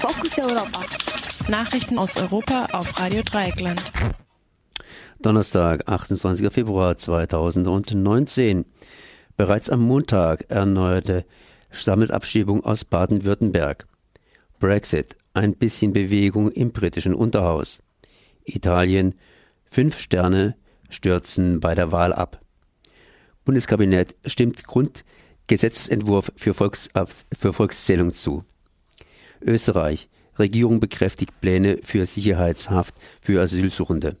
Fokus Europa. Nachrichten aus Europa auf Radio Dreieckland. Donnerstag, 28. Februar 2019. Bereits am Montag erneuerte Sammelabschiebung aus Baden-Württemberg. Brexit, ein bisschen Bewegung im britischen Unterhaus. Italien, fünf Sterne stürzen bei der Wahl ab. Bundeskabinett stimmt Grundgesetzentwurf für, Volks, für Volkszählung zu. Österreich, Regierung bekräftigt Pläne für Sicherheitshaft für Asylsuchende.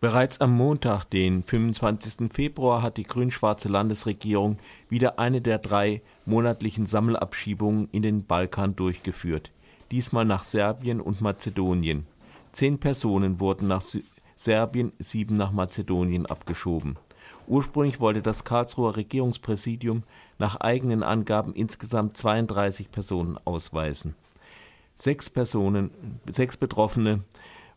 Bereits am Montag, den 25. Februar, hat die grün-schwarze Landesregierung wieder eine der drei monatlichen Sammelabschiebungen in den Balkan durchgeführt, diesmal nach Serbien und Mazedonien. Zehn Personen wurden nach Serbien, sieben nach Mazedonien abgeschoben. Ursprünglich wollte das Karlsruher Regierungspräsidium nach eigenen Angaben insgesamt 32 Personen ausweisen. Sechs Personen, sechs Betroffene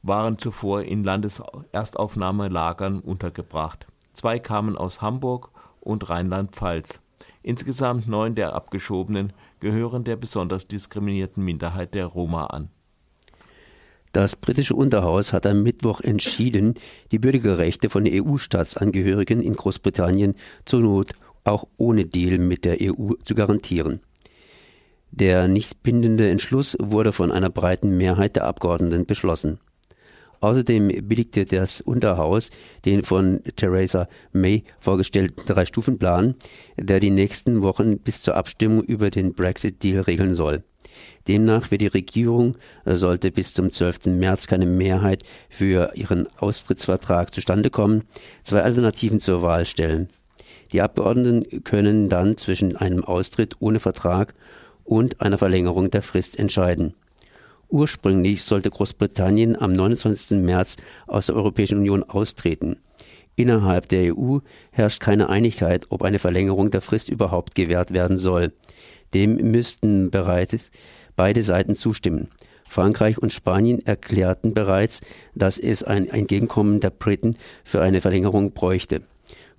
waren zuvor in Landeserstaufnahmelagern untergebracht. Zwei kamen aus Hamburg und Rheinland-Pfalz. Insgesamt neun der Abgeschobenen gehören der besonders diskriminierten Minderheit der Roma an. Das britische Unterhaus hat am Mittwoch entschieden, die Bürgerrechte von EU-Staatsangehörigen in Großbritannien zur Not auch ohne Deal mit der EU zu garantieren. Der nicht bindende Entschluss wurde von einer breiten Mehrheit der Abgeordneten beschlossen. Außerdem billigte das Unterhaus den von Theresa May vorgestellten Drei-Stufen-Plan, der die nächsten Wochen bis zur Abstimmung über den Brexit-Deal regeln soll. Demnach wird die Regierung, sollte bis zum 12. März keine Mehrheit für ihren Austrittsvertrag zustande kommen, zwei Alternativen zur Wahl stellen. Die Abgeordneten können dann zwischen einem Austritt ohne Vertrag und einer Verlängerung der Frist entscheiden. Ursprünglich sollte Großbritannien am 29. März aus der Europäischen Union austreten. Innerhalb der EU herrscht keine Einigkeit, ob eine Verlängerung der Frist überhaupt gewährt werden soll. Dem müssten bereits beide Seiten zustimmen. Frankreich und Spanien erklärten bereits, dass es ein Entgegenkommen der Briten für eine Verlängerung bräuchte.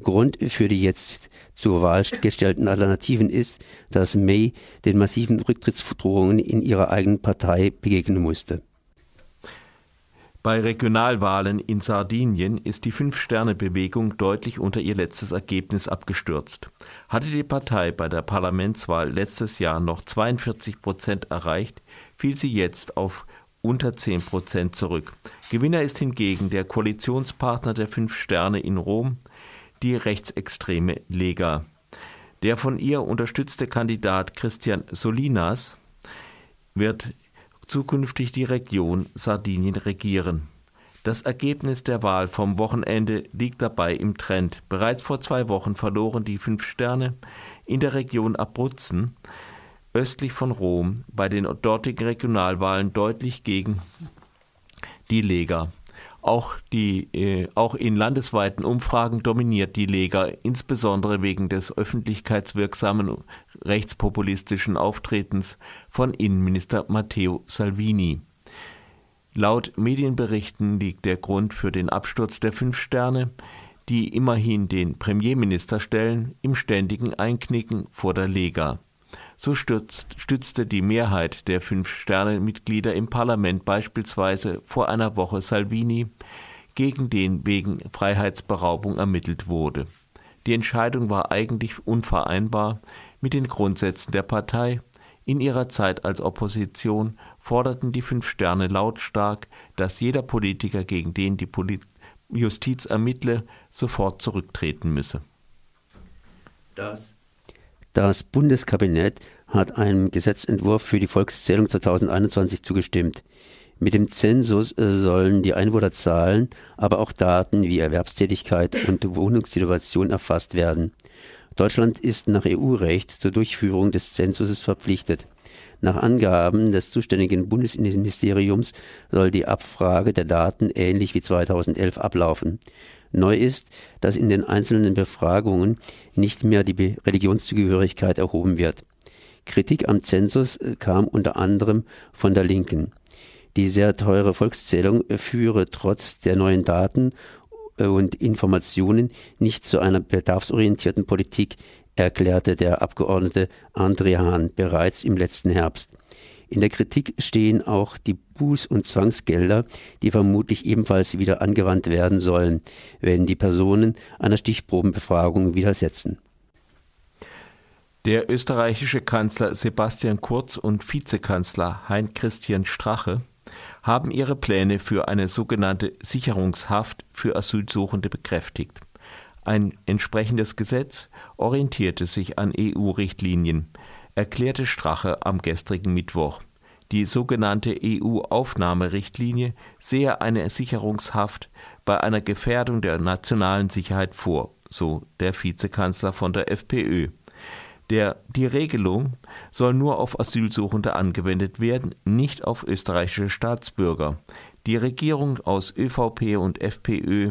Grund für die jetzt zur Wahl gestellten Alternativen ist, dass May den massiven Rücktrittsdrohungen in ihrer eigenen Partei begegnen musste. Bei Regionalwahlen in Sardinien ist die Fünf-Sterne-Bewegung deutlich unter ihr letztes Ergebnis abgestürzt. Hatte die Partei bei der Parlamentswahl letztes Jahr noch 42 Prozent erreicht, fiel sie jetzt auf unter 10 Prozent zurück. Gewinner ist hingegen der Koalitionspartner der Fünf Sterne in Rom, die rechtsextreme Lega. Der von ihr unterstützte Kandidat Christian Solinas wird zukünftig die Region Sardinien regieren. Das Ergebnis der Wahl vom Wochenende liegt dabei im Trend. Bereits vor zwei Wochen verloren die Fünf Sterne in der Region Abruzzen östlich von Rom bei den dortigen Regionalwahlen deutlich gegen die Lega. Auch, die, äh, auch in landesweiten Umfragen dominiert die Lega, insbesondere wegen des öffentlichkeitswirksamen rechtspopulistischen Auftretens von Innenminister Matteo Salvini. Laut Medienberichten liegt der Grund für den Absturz der Fünf Sterne, die immerhin den Premierminister stellen, im ständigen Einknicken vor der Lega. So stützt, stützte die Mehrheit der Fünf-Sterne-Mitglieder im Parlament beispielsweise vor einer Woche Salvini, gegen den wegen Freiheitsberaubung ermittelt wurde. Die Entscheidung war eigentlich unvereinbar mit den Grundsätzen der Partei. In ihrer Zeit als Opposition forderten die Fünf Sterne lautstark, dass jeder Politiker, gegen den die Justiz ermittle, sofort zurücktreten müsse. Das das Bundeskabinett hat einem Gesetzentwurf für die Volkszählung 2021 zugestimmt. Mit dem Zensus sollen die Einwohnerzahlen, aber auch Daten wie Erwerbstätigkeit und Wohnungssituation erfasst werden. Deutschland ist nach EU-Recht zur Durchführung des Zensuses verpflichtet. Nach Angaben des zuständigen Bundesinnenministeriums soll die Abfrage der Daten ähnlich wie 2011 ablaufen. Neu ist, dass in den einzelnen Befragungen nicht mehr die Religionszugehörigkeit erhoben wird. Kritik am Zensus äh, kam unter anderem von der Linken. Die sehr teure Volkszählung führe trotz der neuen Daten äh, und Informationen nicht zu einer bedarfsorientierten Politik, erklärte der Abgeordnete André Hahn bereits im letzten Herbst. In der Kritik stehen auch die Buß- und Zwangsgelder, die vermutlich ebenfalls wieder angewandt werden sollen, wenn die Personen einer Stichprobenbefragung widersetzen. Der österreichische Kanzler Sebastian Kurz und Vizekanzler Hein Christian Strache haben ihre Pläne für eine sogenannte Sicherungshaft für Asylsuchende bekräftigt. Ein entsprechendes Gesetz orientierte sich an EU-Richtlinien, erklärte Strache am gestrigen Mittwoch. Die sogenannte EU-Aufnahmerichtlinie sehe eine Sicherungshaft bei einer Gefährdung der nationalen Sicherheit vor, so der Vizekanzler von der FPÖ. Der, die Regelung soll nur auf Asylsuchende angewendet werden, nicht auf österreichische Staatsbürger. Die Regierung aus ÖVP und FPÖ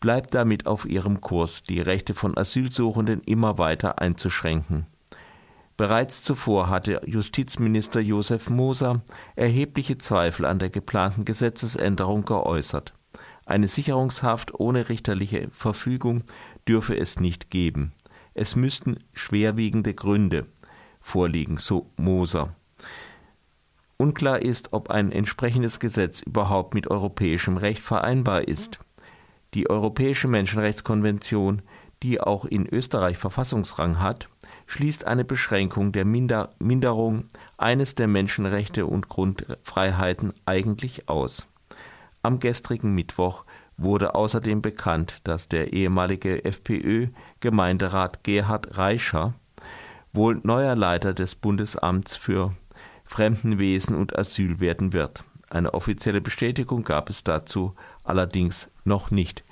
bleibt damit auf ihrem Kurs, die Rechte von Asylsuchenden immer weiter einzuschränken. Bereits zuvor hatte Justizminister Josef Moser erhebliche Zweifel an der geplanten Gesetzesänderung geäußert. Eine Sicherungshaft ohne richterliche Verfügung dürfe es nicht geben. Es müssten schwerwiegende Gründe vorliegen, so Moser. Unklar ist, ob ein entsprechendes Gesetz überhaupt mit europäischem Recht vereinbar ist. Die Europäische Menschenrechtskonvention, die auch in Österreich Verfassungsrang hat, schließt eine Beschränkung der Minder Minderung eines der Menschenrechte und Grundfreiheiten eigentlich aus. Am gestrigen Mittwoch wurde außerdem bekannt, dass der ehemalige FPÖ-Gemeinderat Gerhard Reischer wohl neuer Leiter des Bundesamts für Fremdenwesen und Asyl werden wird. Eine offizielle Bestätigung gab es dazu allerdings noch nicht.